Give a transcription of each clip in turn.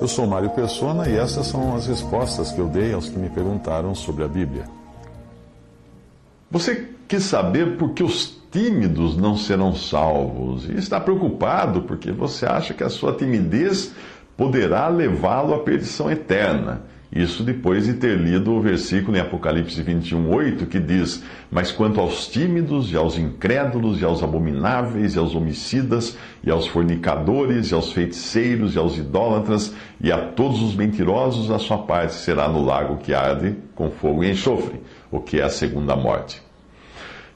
Eu sou Mário Persona e essas são as respostas que eu dei aos que me perguntaram sobre a Bíblia. Você quis saber por que os tímidos não serão salvos e está preocupado porque você acha que a sua timidez poderá levá-lo à perdição eterna. Isso depois de ter lido o versículo em Apocalipse 21, 8, que diz: Mas quanto aos tímidos, e aos incrédulos, e aos abomináveis, e aos homicidas, e aos fornicadores, e aos feiticeiros, e aos idólatras, e a todos os mentirosos, a sua parte será no lago que arde com fogo e enxofre, o que é a segunda morte.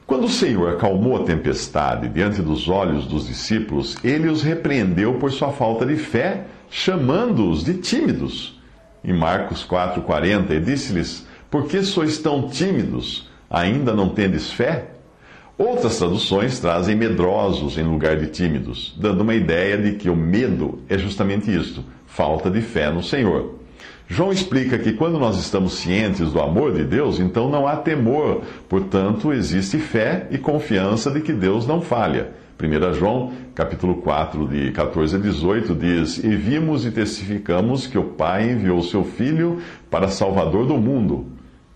Quando o Senhor acalmou a tempestade diante dos olhos dos discípulos, ele os repreendeu por sua falta de fé, chamando-os de tímidos. Em Marcos 4,40, e disse-lhes: Por que sois tão tímidos? Ainda não tendes fé? Outras traduções trazem medrosos em lugar de tímidos, dando uma ideia de que o medo é justamente isto: falta de fé no Senhor. João explica que quando nós estamos cientes do amor de Deus, então não há temor, portanto, existe fé e confiança de que Deus não falha. 1 João, capítulo 4, de 14 a 18, diz: E vimos e testificamos que o Pai enviou seu Filho para Salvador do mundo,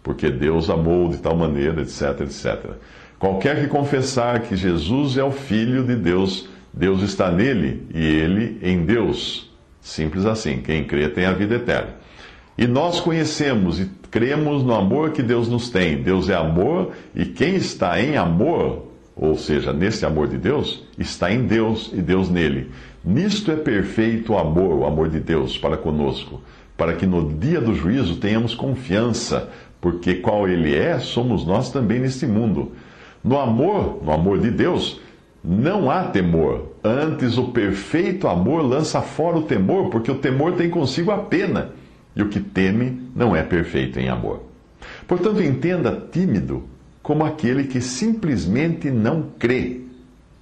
porque Deus amou de tal maneira, etc, etc. Qualquer que confessar que Jesus é o Filho de Deus, Deus está nele e ele em Deus. Simples assim. Quem crê tem a vida eterna. E nós conhecemos e cremos no amor que Deus nos tem. Deus é amor e quem está em amor ou seja, nesse amor de Deus, está em Deus e Deus nele. Nisto é perfeito o amor, o amor de Deus para conosco, para que no dia do juízo tenhamos confiança, porque qual ele é, somos nós também neste mundo. No amor, no amor de Deus, não há temor. Antes, o perfeito amor lança fora o temor, porque o temor tem consigo a pena, e o que teme não é perfeito em amor. Portanto, entenda tímido como aquele que simplesmente não crê,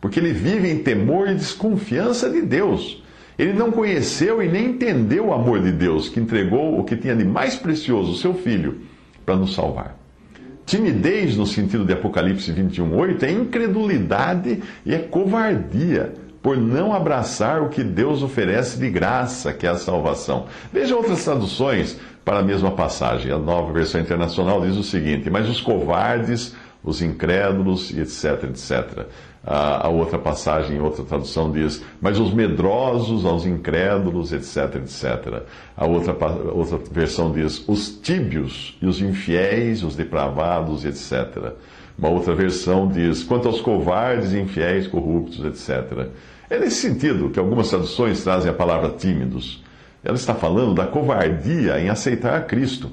porque ele vive em temor e desconfiança de Deus. Ele não conheceu e nem entendeu o amor de Deus, que entregou o que tinha de mais precioso, o seu filho, para nos salvar. Timidez, no sentido de Apocalipse 21:8, é incredulidade e é covardia por não abraçar o que Deus oferece de graça, que é a salvação. Veja outras traduções para a mesma passagem. A nova versão internacional diz o seguinte: Mas os covardes, os incrédulos, etc, etc. A, outra passagem, outra tradução diz: Mas os medrosos, aos incrédulos, etc, etc. A outra, outra versão diz: Os tíbios e os infiéis, os depravados, etc. Uma outra versão diz: Quanto aos covardes, infiéis, corruptos, etc. É nesse sentido que algumas traduções trazem a palavra tímidos. Ela está falando da covardia em aceitar a Cristo,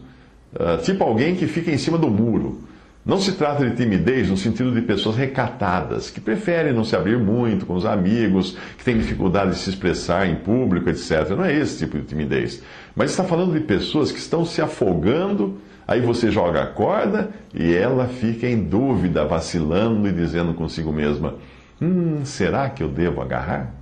uh, tipo alguém que fica em cima do muro. Não se trata de timidez no sentido de pessoas recatadas, que preferem não se abrir muito com os amigos, que têm dificuldade de se expressar em público, etc. Não é esse tipo de timidez. Mas está falando de pessoas que estão se afogando, aí você joga a corda e ela fica em dúvida, vacilando e dizendo consigo mesma: Hum, será que eu devo agarrar?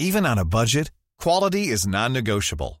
Even on a budget, quality is non-negotiable.